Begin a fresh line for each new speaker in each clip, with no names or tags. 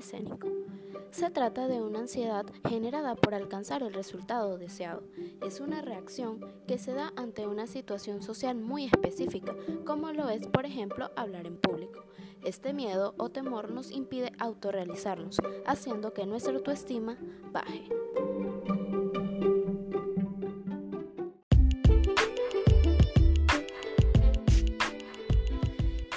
Se trata de una ansiedad generada por alcanzar el resultado deseado. Es una reacción que se da ante una situación social muy específica, como lo es, por ejemplo, hablar en público. Este miedo o temor nos impide autorrealizarnos, haciendo que nuestra autoestima baje.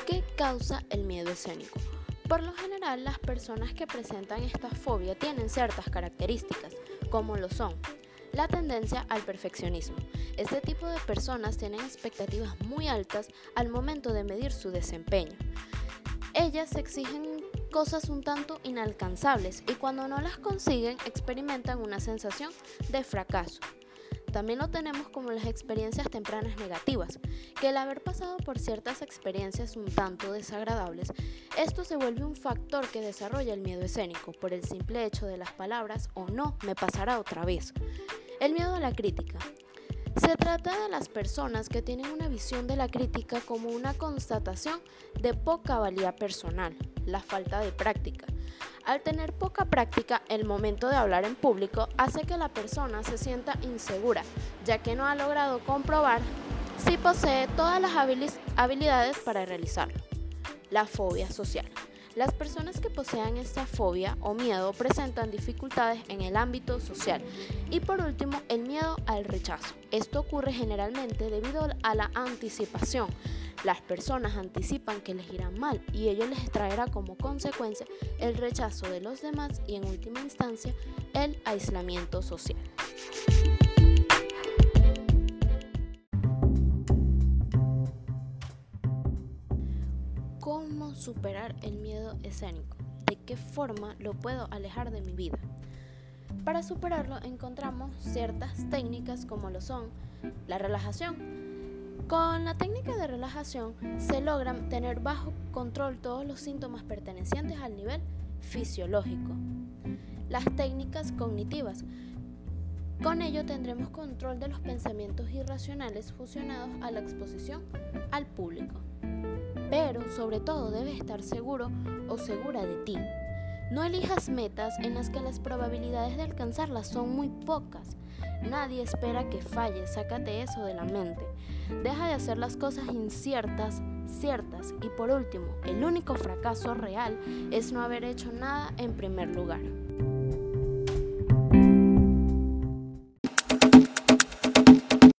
¿Qué causa el miedo escénico? Por lo general, las personas que presentan esta fobia tienen ciertas características, como lo son la tendencia al perfeccionismo. Este tipo de personas tienen expectativas muy altas al momento de medir su desempeño. Ellas exigen cosas un tanto inalcanzables y cuando no las consiguen experimentan una sensación de fracaso. También lo tenemos como las experiencias tempranas negativas, que el haber pasado por ciertas experiencias un tanto desagradables, esto se vuelve un factor que desarrolla el miedo escénico por el simple hecho de las palabras o no me pasará otra vez. El miedo a la crítica. Se trata de las personas que tienen una visión de la crítica como una constatación de poca valía personal, la falta de práctica. Al tener poca práctica, el momento de hablar en público hace que la persona se sienta insegura, ya que no ha logrado comprobar si posee todas las habilidades para realizarlo. La fobia social. Las personas que posean esta fobia o miedo presentan dificultades en el ámbito social. Y por último, el miedo al rechazo. Esto ocurre generalmente debido a la anticipación. Las personas anticipan que les irá mal y ello les traerá como consecuencia el rechazo de los demás y en última instancia el aislamiento social. ¿Cómo superar el miedo escénico? ¿De qué forma lo puedo alejar de mi vida? Para superarlo encontramos ciertas técnicas como lo son la relajación. Con la técnica de relajación se logran tener bajo control todos los síntomas pertenecientes al nivel fisiológico. Las técnicas cognitivas. Con ello tendremos control de los pensamientos irracionales fusionados a la exposición al público pero sobre todo debes estar seguro o segura de ti. No elijas metas en las que las probabilidades de alcanzarlas son muy pocas. Nadie espera que falles, sácate eso de la mente. Deja de hacer las cosas inciertas, ciertas. Y por último, el único fracaso real es no haber hecho nada en primer lugar.